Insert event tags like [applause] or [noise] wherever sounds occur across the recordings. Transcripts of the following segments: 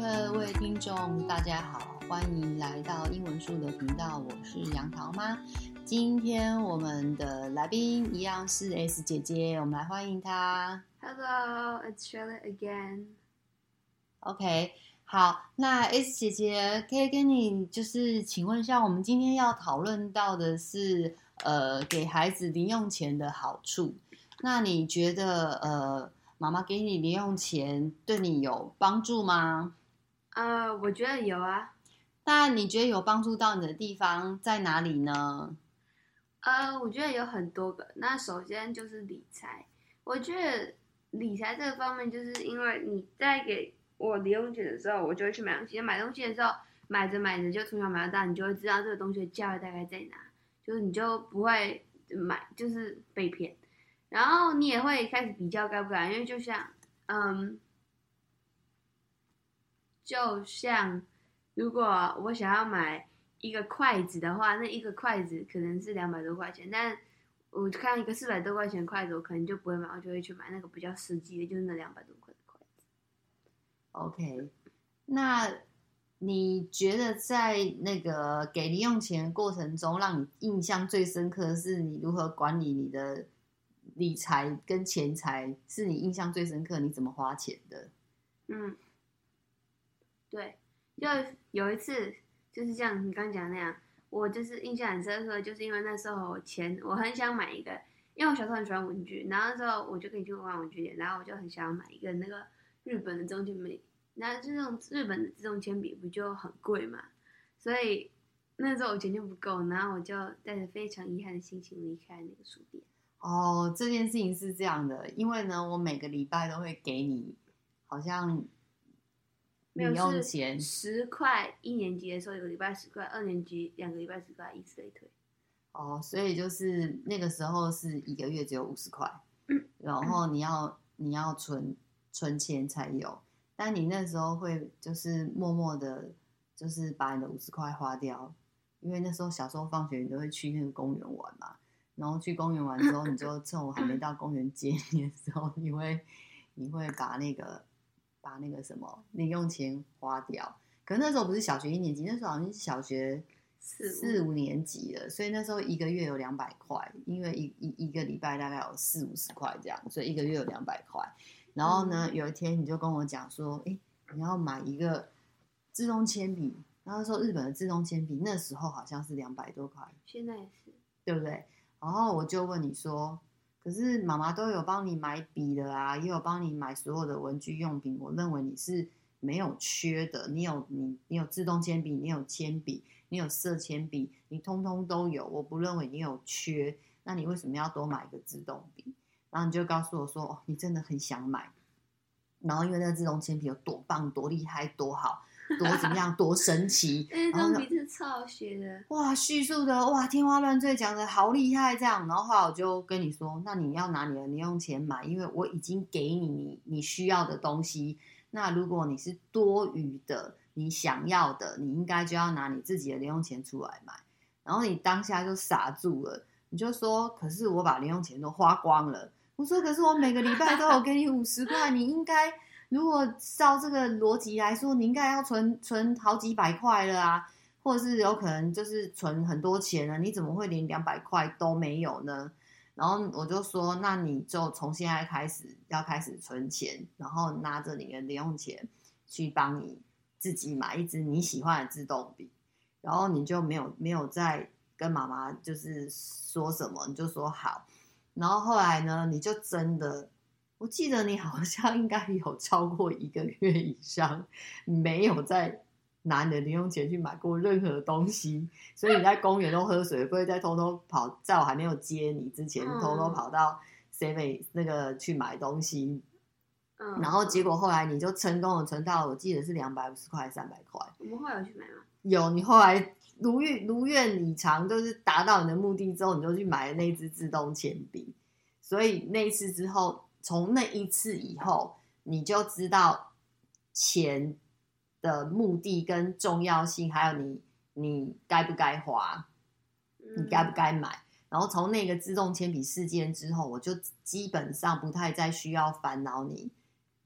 各位听众，大家好，欢迎来到英文树的频道，我是杨桃妈。今天我们的来宾一样是 S 姐姐，我们来欢迎她。Hello, it's Charlotte again. OK，好，那 S 姐姐可以跟你就是请问一下，我们今天要讨论到的是呃给孩子零用钱的好处。那你觉得呃妈妈给你零用钱对你有帮助吗？呃，uh, 我觉得有啊。那你觉得有帮助到你的地方在哪里呢？呃，我觉得有很多个。那首先就是理财，我觉得理财这个方面，就是因为你在给我零用钱的时候，我就会去买东西。买东西的时候，买着买着就从小买到大，你就会知道这个东西的价位大概在哪，就是你就不会买，就是被骗。然后你也会开始比较该不该，因为就像，嗯。就像，如果我想要买一个筷子的话，那一个筷子可能是两百多块钱，但我看一个四百多块钱的筷子，我可能就不会买，我就会去买那个比较实际的，就是那两百多块的筷子。OK，那你觉得在那个给零用钱的过程中，让你印象最深刻的是你如何管理你的理财跟钱财？是你印象最深刻？你怎么花钱的？嗯。对，就有一次就是像你刚讲那样，我就是印象很深刻，就是因为那时候我钱我很想买一个，因为我小时候很喜欢文具，然后那时候我就可以去玩文具店，然后我就很想买一个那个日本的自动铅笔，然后就那种日本的自动铅笔不就很贵嘛，所以那时候我钱就不够，然后我就带着非常遗憾的心情离开那个书店。哦，这件事情是这样的，因为呢，我每个礼拜都会给你，好像。零用钱十块，一年级的时候一个礼拜十块，二年级两个礼拜十块，以此类推。哦，所以就是那个时候是一个月只有五十块，嗯、然后你要你要存存钱才有，但你那时候会就是默默的，就是把你的五十块花掉，因为那时候小时候放学你都会去那个公园玩嘛，然后去公园玩之后，你就趁我还没到公园接你的时候，你会你会把那个。把那个什么零用钱花掉，可那时候不是小学一年级，那时候好像是小学四四五年级了，所以那时候一个月有两百块，因为一一一个礼拜大概有四五十块这样，所以一个月有两百块。然后呢，嗯、有一天你就跟我讲说，哎，你要买一个自动铅笔，然后说日本的自动铅笔那时候好像是两百多块，现在也是，对不对？然后我就问你说。可是妈妈都有帮你买笔的啊，也有帮你买所有的文具用品。我认为你是没有缺的，你有你你有自动铅笔，你有铅笔，你有色铅笔，你通通都有。我不认为你有缺，那你为什么要多买一个自动笔？然后你就告诉我说，哦，你真的很想买。然后因为那个自动铅笔有多棒、多厉害、多好。多怎么样？多神奇！[laughs] 哎，这种笔是超好学的。哇，叙述的哇，天花乱坠，讲的好厉害，这样。然后后来我就跟你说，那你要拿你的零用钱买，因为我已经给你你你需要的东西。那如果你是多余的，你想要的，你应该就要拿你自己的零用钱出来买。然后你当下就傻住了，你就说：“可是我把零用钱都花光了。”我说：“可是我每个礼拜都有给你五十块，你应该。”如果照这个逻辑来说，你应该要存存好几百块了啊，或者是有可能就是存很多钱了，你怎么会连两百块都没有呢？然后我就说，那你就从现在开始要开始存钱，然后拿着你的零用钱去帮你自己买一支你喜欢的自动笔，然后你就没有没有再跟妈妈就是说什么，你就说好，然后后来呢，你就真的。我记得你好像应该有超过一个月以上没有在拿你的零用钱去买过任何东西，所以你在公园都喝水，不会再偷偷跑，在我还没有接你之前，偷偷跑到 Seven 那个去买东西。嗯，然后结果后来你就成功的存到，我记得是两百五十块、三百块。我们后来有去买吗？有，你后来如愿如愿以偿，就是达到你的目的之后，你就去买了那支自动铅笔。所以那一次之后。从那一次以后，你就知道钱的目的跟重要性，还有你你该不该花，你该不该买。然后从那个自动铅笔事件之后，我就基本上不太再需要烦恼你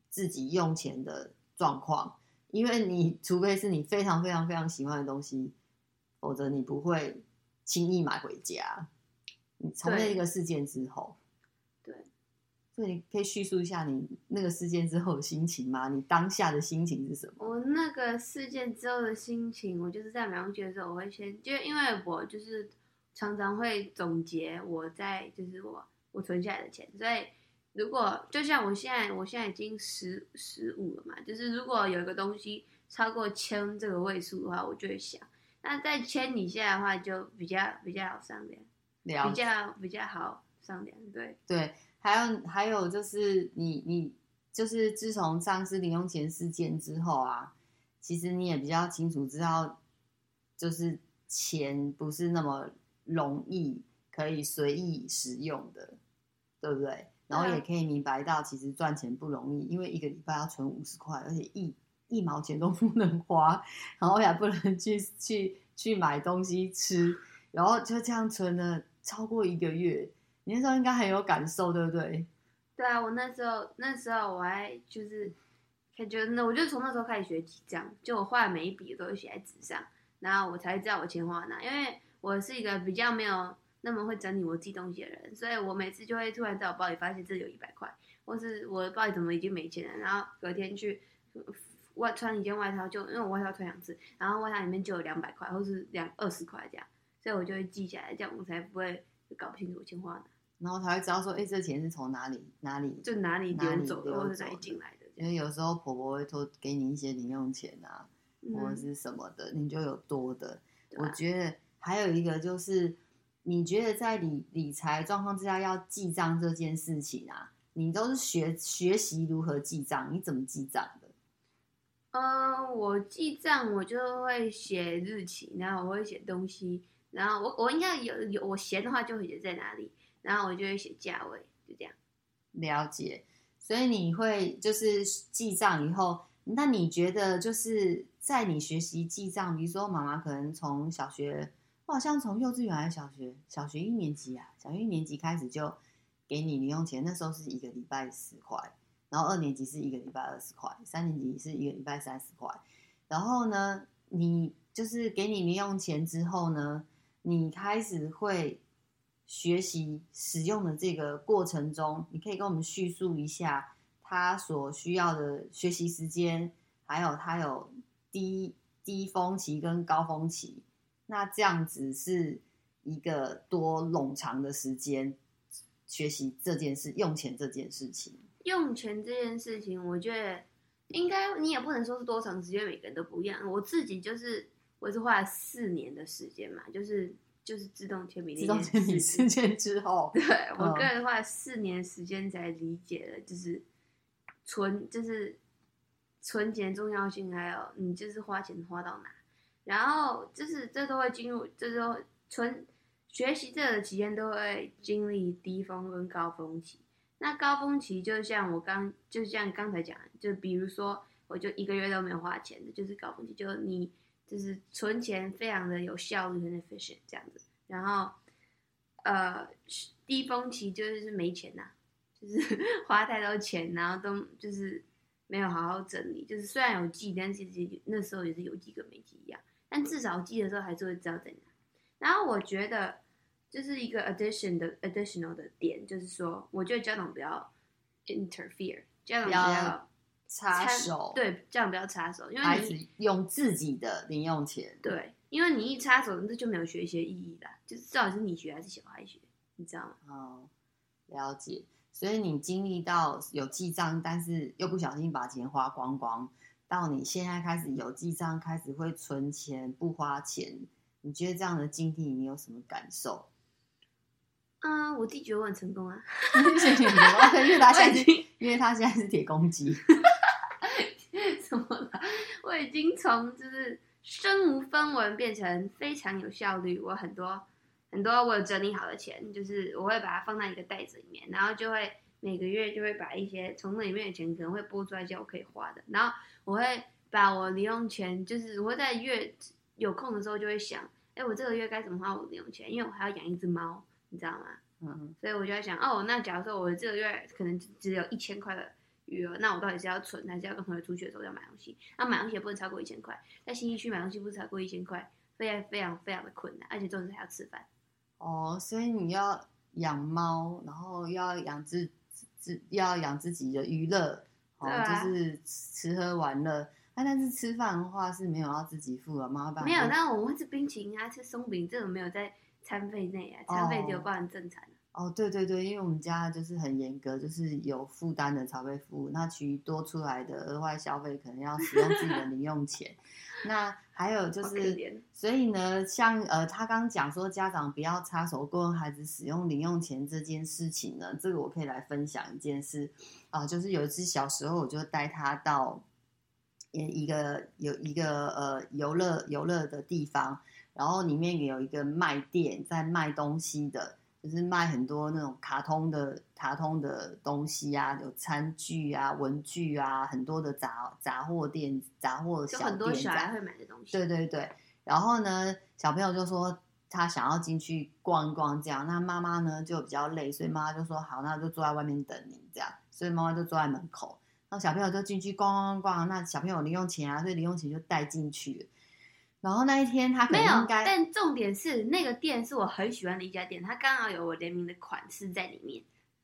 自己用钱的状况，因为你除非是你非常非常非常喜欢的东西，否则你不会轻易买回家。你从那个事件之后，对，所以你可以叙述一下你那个事件之后的心情吗？你当下的心情是什么？我那个事件之后的心情，我就是在买东西的时候，我会先就因为我就是常常会总结我在就是我我存下来的钱，所以。如果就像我现在，我现在已经十十五了嘛，就是如果有一个东西超过千这个位数的话，我就会想，那在千以下的话就比较比较好商量，比较比较好商量，对对，还有还有就是你你就是自从上次零用钱事件之后啊，其实你也比较清楚知道，就是钱不是那么容易可以随意使用的，对不对？然后也可以明白到，其实赚钱不容易，因为一个礼拜要存五十块，而且一一毛钱都不能花，然后也不能去去去买东西吃，然后就这样存了超过一个月。你那时候应该很有感受，对不对？对啊，我那时候那时候我还就是感，觉那我就从那时候开始学记账，就我画的每一笔都会写在纸上，然后我才知道我钱花哪，因为我是一个比较没有。那么会整理我自己东西的人，所以我每次就会突然在我包里发现这里有一百块，或是我包里怎么已经没钱了，然后隔天去外穿一件外套，就因为我外套穿两次，然后外套里面就有两百块，或是两二十块这样，所以我就会记下来，这样我才不会搞不清楚我钱花哪，然后才会知道说，哎，这钱是从哪里哪里就哪里流走的，或者哪里进来的。因为有时候婆婆会托给你一些零用钱啊，嗯、或者是什么的，你就有多的。啊、我觉得还有一个就是。你觉得在理理财状况之下要记账这件事情啊，你都是学学习如何记账？你怎么记账的？嗯，我记账我就会写日期，然后我会写东西，然后我我应该有有我闲的话就会写在哪里，然后我就会写价位，就这样。了解，所以你会就是记账以后，那你觉得就是在你学习记账，比如说妈妈可能从小学。我好像从幼稚园还是小学，小学一年级啊，小学一年级开始就给你零用钱，那时候是一个礼拜十块，然后二年级是一个礼拜二十块，三年级是一个礼拜三十块。然后呢，你就是给你零用钱之后呢，你开始会学习使用的这个过程中，你可以跟我们叙述一下他所需要的学习时间，还有他有低低峰期跟高峰期。那这样子是一个多冗长的时间学习这件事，用钱这件事情。用钱这件事情，我觉得应该你也不能说是多长时间，每个人都不一样。我自己就是我是花了四年的时间嘛，就是就是自动铅笔，自动铅笔事件之后，对 [laughs] 我个人的话四年时间才理解了，就是存就是存钱重要性，还有你就是花钱花到哪。然后就是这都会进入，这都存学习这个期间都会经历低峰跟高峰期。那高峰期就像我刚就像刚才讲，就比如说我就一个月都没有花钱的，就是高峰期，就你就是存钱非常的有效率很 efficient 这样子。然后呃低峰期就是没钱呐、就是 [laughs] 花太多钱，然后都就是没有好好整理，就是虽然有记，但其实那时候也是有记跟没记一样。但至少记的时候还是会知道在哪。然后我觉得就是一个 addition 的 additional 的点，就是说，我觉得家长不要 interfere，家长不要插手，对，这样不要插手，因为孩子用自己的零用钱，对，因为你一插手，那就没有学习意义了，就是到底是你学还是小孩学，你知道吗？哦，了解。所以你经历到有记账，但是又不小心把钱花光光。到你现在开始有记账，开始会存钱不花钱，你觉得这样的经历你有什么感受？啊、嗯，我弟觉得我很成功啊！[laughs] 谢谢你因为他现在是，[laughs] 因为他现在是铁公鸡。怎么了？我已经从就是身无分文变成非常有效率。我很多很多我有整理好的钱，就是我会把它放在一个袋子里面，然后就会。每个月就会把一些从那里面的钱可能会拨出来，叫我可以花的。然后我会把我零用钱，就是我会在月有空的时候就会想，哎，我这个月该怎么花我零用钱？因为我还要养一只猫，你知道吗？嗯。所以我就在想，哦，那假如说我这个月可能只有一千块的余额，那我到底是要存还是要跟朋友出去的时候要买东西？那买东西也不能超过一千块，在新一区买东西不是超过一千块，非常非常非常的困难，而且重点是还要吃饭。哦，所以你要养猫，然后要养自自要养自己的娱乐，哦，啊、就是吃喝玩乐。那、啊、但是吃饭的话是没有要自己付的吗？没有，那我们会吃冰淇淋啊，吃松饼，这种没有在餐费内啊，餐费只有包含正餐。哦，对对对，因为我们家就是很严格，就是有负担的才会付，那其余多出来的额外消费可能要使用自己的零用钱。那还有就是，所以呢，像呃，他刚刚讲说家长不要插手过问孩子使用零用钱这件事情呢，这个我可以来分享一件事啊、呃，就是有一次小时候我就带他到一个有一个呃游乐游乐的地方，然后里面有一个卖店在卖东西的。就是卖很多那种卡通的卡通的东西啊，有餐具啊、文具啊，很多的杂杂货店、杂货小店，很多小孩会买的东西。对对对，然后呢，小朋友就说他想要进去逛一逛，这样。那妈妈呢就比较累，所以妈妈就说好，那就坐在外面等你这样。所以妈妈就坐在门口，然后小朋友就进去逛逛逛。那小朋友零用钱啊，所以零用钱就带进去。然后那一天他没有应该，但重点是那个店是我很喜欢的一家店，它刚好有我联名的款式在里面。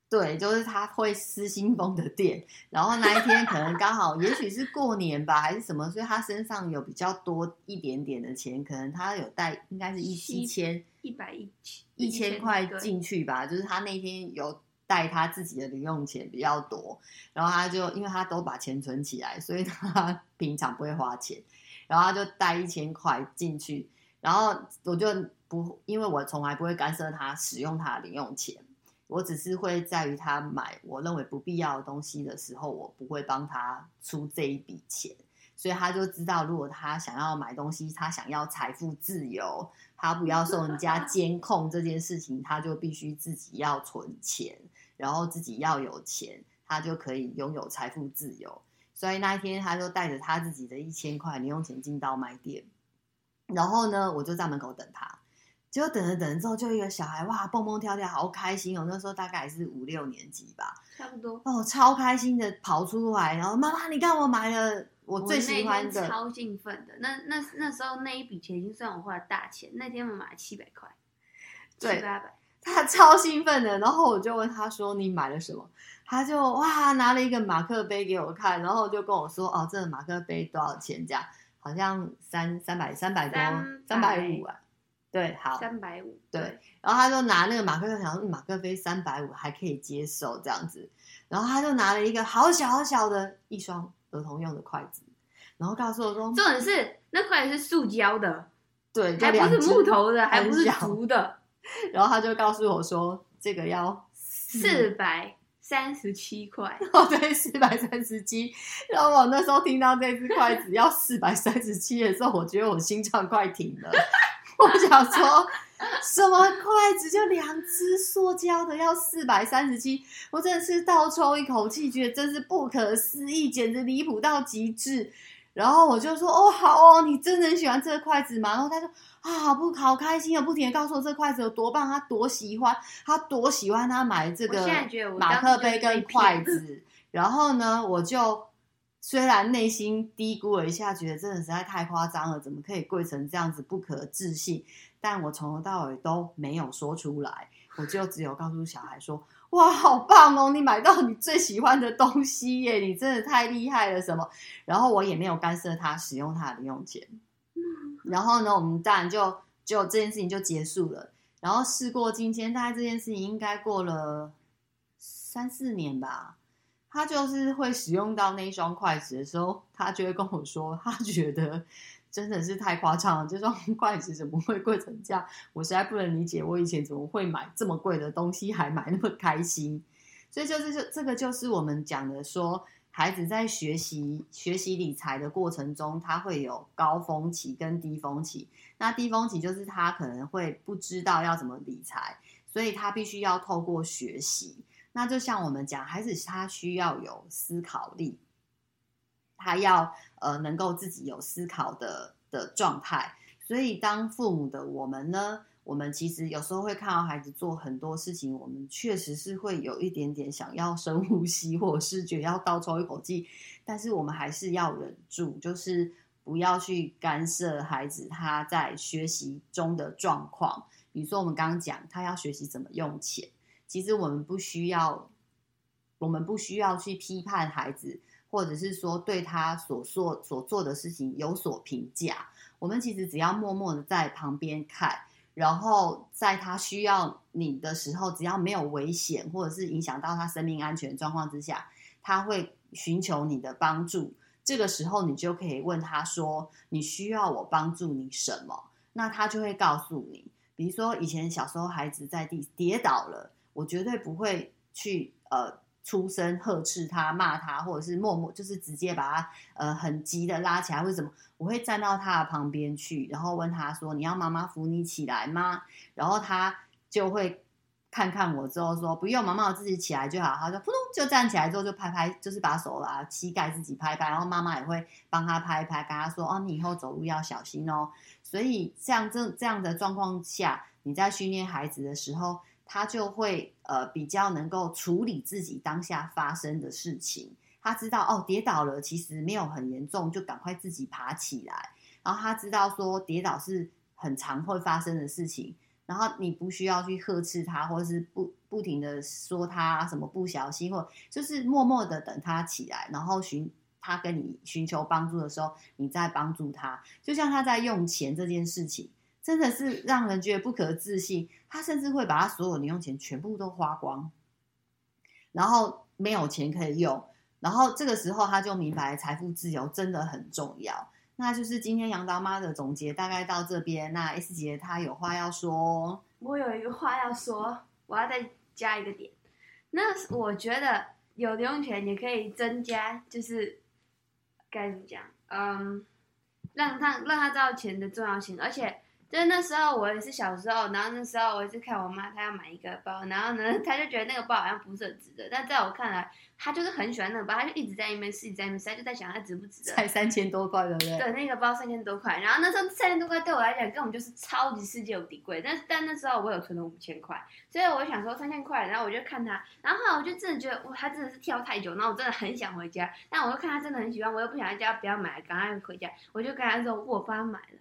对，就是他会失心疯的店。然后那一天可能刚好，也许是过年吧，还是什么，所以他身上有比较多一点点的钱，可能他有带，应该是一一千一百一一千块进去吧。就是他那天有带他自己的零用钱比较多，然后他就因为他都把钱存起来，所以他 [laughs] 平常不会花钱。然后他就带一千块进去，然后我就不，因为我从来不会干涉他使用他的零用钱，我只是会在于他买我认为不必要的东西的时候，我不会帮他出这一笔钱，所以他就知道，如果他想要买东西，他想要财富自由，他不要受人家监控这件事情，他就必须自己要存钱，然后自己要有钱，他就可以拥有财富自由。所以那一天，他就带着他自己的一千块零用钱进到卖店，然后呢，我就在门口等他。结果等着等着之后，就一个小孩哇，蹦蹦跳跳，好开心哦！那时候大概是五六年级吧，差不多哦，超开心的跑出来，然后妈妈，你看我买了我最喜欢的，超兴奋的。那那那时候那一笔钱已经算我花的大钱。那天我买了七百块，对，七八百，他超兴奋的。然后我就问他说：“你买了什么？”他就哇拿了一个马克杯给我看，然后就跟我说：“哦，这个马克杯多少钱？这样好像三三百三百多三百五啊。”对，好三百五。对，然后他就拿那个马克杯，想说马克杯三百五还可以接受这样子，然后他就拿了一个好小好小的一双儿童用的筷子，然后告诉我说：“重点是那筷子是塑胶的，对，还不是木头的，还不是竹的。”然后他就告诉我说：“这个要四百。”三十七块哦，对，四百三十七。然后我那时候听到这只筷子要四百三十七的时候，我觉得我心脏快停了。我想说，什么筷子就两只塑胶的要四百三十七？我真的是倒抽一口气，觉得真是不可思议，简直离谱到极致。然后我就说：“哦，好哦，你真的很喜欢这个筷子吗？”然后他说：“啊，好不好开心啊，不停的告诉我这个筷子有多棒，他多喜欢，他多喜欢他买这个马克杯跟筷 [laughs] 子。”然后呢，我就虽然内心低估了一下，觉得真的实在太夸张了，怎么可以贵成这样子，不可置信。但我从头到尾都没有说出来，我就只有告诉小孩说。哇，好棒哦！你买到你最喜欢的东西耶，你真的太厉害了。什么？然后我也没有干涉他使用他的零用钱。[laughs] 然后呢，我们当然就就这件事情就结束了。然后事过境迁，大概这件事情应该过了三四年吧。他就是会使用到那一双筷子的时候，他就会跟我说，他觉得。真的是太夸张了，这双 [laughs] 筷子怎么会贵成这样？我实在不能理解，我以前怎么会买这么贵的东西，还买那么开心？所以就是这这个就是我们讲的说，孩子在学习学习理财的过程中，他会有高峰期跟低峰期。那低峰期就是他可能会不知道要怎么理财，所以他必须要透过学习。那就像我们讲，孩子他需要有思考力。他要呃能够自己有思考的的状态，所以当父母的我们呢，我们其实有时候会看到孩子做很多事情，我们确实是会有一点点想要深呼吸，或者是觉得要倒抽一口气，但是我们还是要忍住，就是不要去干涉孩子他在学习中的状况。比如说我们刚刚讲，他要学习怎么用钱，其实我们不需要，我们不需要去批判孩子，或者是说对他所做所做的事情有所评价。我们其实只要默默的在旁边看。然后在他需要你的时候，只要没有危险或者是影响到他生命安全状况之下，他会寻求你的帮助。这个时候，你就可以问他说：“你需要我帮助你什么？”那他就会告诉你。比如说，以前小时候孩子在地跌倒了，我绝对不会去呃。出声呵斥他、骂他，或者是默默就是直接把他呃很急的拉起来，或者什么，我会站到他的旁边去，然后问他说：“你要妈妈扶你起来吗？”然后他就会看看我之后说：“不用，妈妈我自己起来就好。”他说：“扑通就站起来之后就拍拍，就是把手啊膝盖自己拍拍，然后妈妈也会帮他拍一拍，跟他说：‘哦，你以后走路要小心哦。’所以像这这样的状况下，你在训练孩子的时候。他就会呃比较能够处理自己当下发生的事情，他知道哦跌倒了其实没有很严重，就赶快自己爬起来。然后他知道说跌倒是很常会发生的事情，然后你不需要去呵斥他，或者是不不停的说他什么不小心，或就是默默的等他起来，然后寻他跟你寻求帮助的时候，你再帮助他。就像他在用钱这件事情。真的是让人觉得不可置信，他甚至会把他所有零用钱全部都花光，然后没有钱可以用，然后这个时候他就明白财富自由真的很重要。那就是今天杨刀妈的总结大概到这边。那 S 姐她有话要说，我有一个话要说，我要再加一个点。那我觉得有零用钱也可以增加，就是该怎么讲？嗯，让他让他知道钱的重要性，而且。就是那时候我也是小时候，然后那时候我也是看我妈，她要买一个包，然后呢，她就觉得那个包好像不是很值得，但在我看来，她就是很喜欢那个包，她就一直在那边试，一直在那边试，她就在想它值不值得。才三千多块，对不对？对，那个包三千多块，然后那时候三千多块对我来讲根本就是超级世界无敌贵，但但那时候我有存了五千块，所以我就想说三千块，然后我就看她，然后后来我就真的觉得哇，她真的是跳太久，然后我真的很想回家，但我又看她真的很喜欢，我又不想在家不要买，赶快回家，我就跟她说我帮她买了。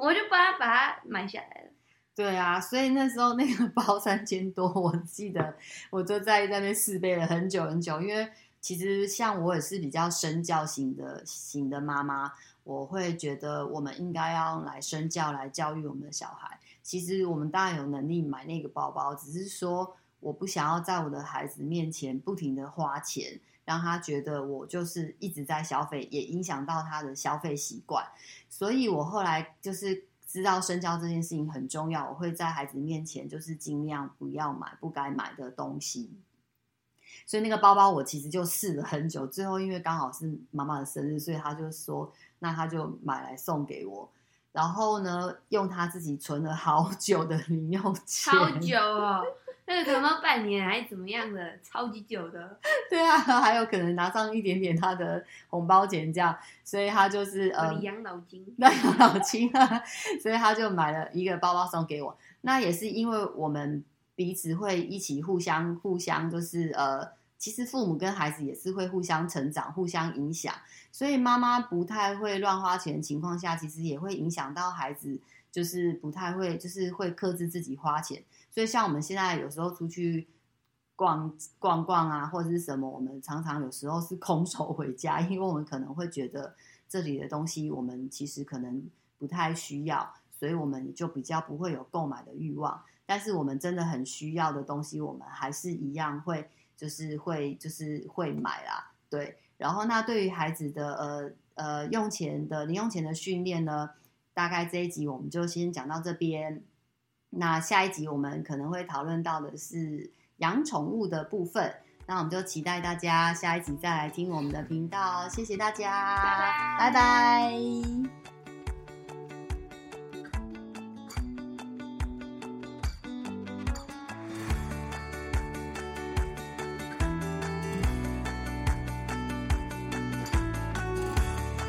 我就帮他把它买下来了。对啊，所以那时候那个包三千多，[laughs] 我记得我就在那边试背了很久很久。因为其实像我也是比较身教型的型的妈妈，我会觉得我们应该要来身教来教育我们的小孩。其实我们当然有能力买那个包包，只是说我不想要在我的孩子面前不停的花钱。让他觉得我就是一直在消费，也影响到他的消费习惯。所以我后来就是知道深交这件事情很重要，我会在孩子面前就是尽量不要买不该买的东西。所以那个包包我其实就试了很久，最后因为刚好是妈妈的生日，所以他就说那他就买来送给我。然后呢，用他自己存了好久的零用钱，好久哦。那个可能半年还是怎么样的，超级久的。[laughs] 对啊，还有可能拿上一点点他的红包钱这样，所以他就是呃养老金，那养老金啊，[laughs] 所以他就买了一个包包送给我。那也是因为我们彼此会一起互相互相就是呃，其实父母跟孩子也是会互相成长、互相影响，所以妈妈不太会乱花钱的情况下，其实也会影响到孩子，就是不太会就是会克制自己花钱。所以，像我们现在有时候出去逛逛逛啊，或者是什么，我们常常有时候是空手回家，因为我们可能会觉得这里的东西我们其实可能不太需要，所以我们就比较不会有购买的欲望。但是我们真的很需要的东西，我们还是一样会就是会就是会买啦。对，然后那对于孩子的呃呃用钱的零用钱的训练呢，大概这一集我们就先讲到这边。那下一集我们可能会讨论到的是养宠物的部分，那我们就期待大家下一集再来听我们的频道，谢谢大家，拜拜。拜拜。